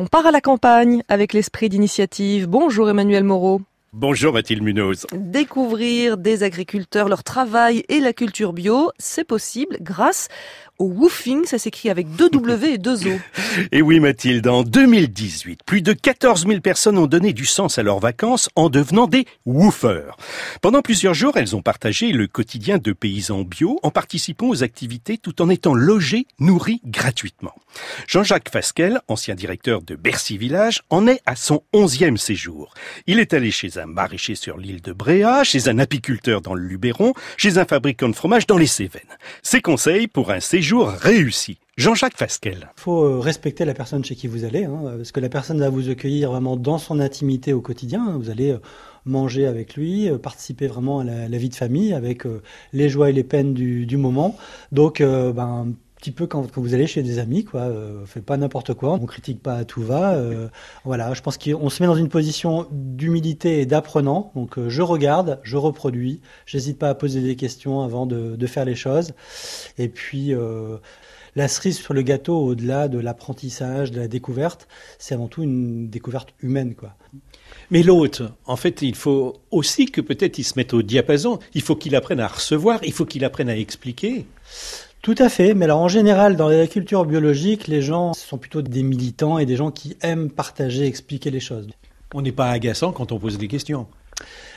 On part à la campagne avec l'esprit d'initiative. Bonjour Emmanuel Moreau. Bonjour Mathilde Munoz. Découvrir des agriculteurs, leur travail et la culture bio, c'est possible grâce au woofing, ça s'écrit avec deux W et deux O. Et oui Mathilde, en 2018, plus de 14 000 personnes ont donné du sens à leurs vacances en devenant des woofers. Pendant plusieurs jours, elles ont partagé le quotidien de paysans bio en participant aux activités tout en étant logées, nourries gratuitement. Jean-Jacques Fasquel, ancien directeur de Bercy Village, en est à son onzième séjour. Il est allé chez un maraîcher sur l'île de Bréa, chez un apiculteur dans le Luberon, chez un fabricant de fromage dans les Cévennes. Ses conseils pour un séjour réussi. Jean-Jacques Fasquel. Il faut euh, respecter la personne chez qui vous allez, hein, parce que la personne va vous accueillir vraiment dans son intimité au quotidien. Vous allez euh, manger avec lui, euh, participer vraiment à la, vie de famille avec les joies et les peines du, moment. Donc, ben, petit peu quand, vous allez chez des amis, quoi. Euh, fait pas n'importe quoi, on critique pas à tout va. Euh, voilà, je pense qu'on se met dans une position d'humilité et d'apprenant. Donc euh, je regarde, je reproduis, j'hésite pas à poser des questions avant de, de faire les choses. Et puis euh, la cerise sur le gâteau, au-delà de l'apprentissage, de la découverte, c'est avant tout une découverte humaine, quoi. Mais l'autre, en fait, il faut aussi que peut-être il se mette au diapason. Il faut qu'il apprenne à recevoir, il faut qu'il apprenne à expliquer. Tout à fait, mais alors en général, dans l'agriculture biologique, les gens sont plutôt des militants et des gens qui aiment partager, expliquer les choses. On n'est pas agaçant quand on pose des questions.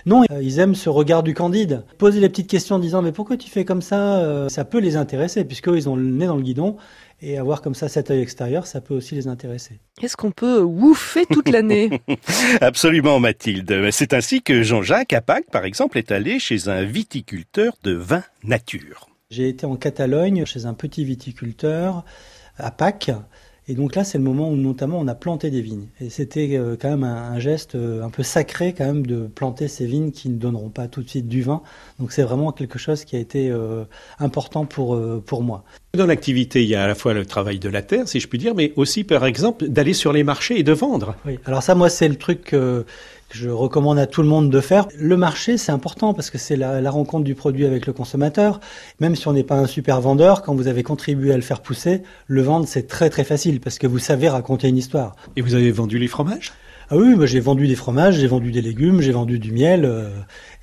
Non, euh, ils aiment ce regard du candide. Poser les petites questions en disant mais pourquoi tu fais comme ça euh, Ça peut les intéresser puisqu'ils ont le nez dans le guidon et avoir comme ça cet œil extérieur, ça peut aussi les intéresser. Est-ce qu'on peut wouffer toute l'année? Absolument Mathilde. C'est ainsi que Jean-Jacques Apac, par exemple, est allé chez un viticulteur de vin nature. J'ai été en Catalogne chez un petit viticulteur à Pâques. Et donc là, c'est le moment où notamment on a planté des vignes. Et c'était euh, quand même un, geste euh, un peu sacré quand même de planter ces vignes qui ne donneront pas tout de suite du vin. Donc c'est vraiment quelque chose qui a été euh, important pour, pour moi. Dans l'activité, il y a à la fois le travail de la terre, si je puis dire, mais aussi par exemple d'aller sur les marchés et de vendre. Oui, alors ça, moi, c'est le truc je recommande à tout le monde de faire. Le marché, c'est important parce que c'est la, rencontre du produit avec le consommateur. Même si on n'est pas un super vendeur, quand vous avez contribué à le faire pousser, le vendre, c'est très très facile parce que vous savez raconter une histoire. Et vous avez vendu les fromages? Ah oui, moi j'ai vendu des fromages, j'ai vendu des légumes, j'ai vendu du miel. Euh,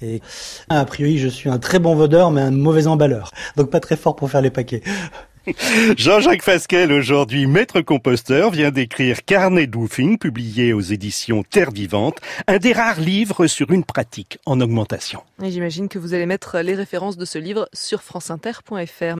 et a priori, je suis un très bon vendeur, mais un mauvais emballeur. Donc pas très fort pour faire les paquets. Jean-Jacques Fasquel, aujourd'hui maître composteur, vient d'écrire Carnet d'Oufing, publié aux éditions Terre Vivante, un des rares livres sur une pratique en augmentation. Et j'imagine que vous allez mettre les références de ce livre sur franceinter.fr.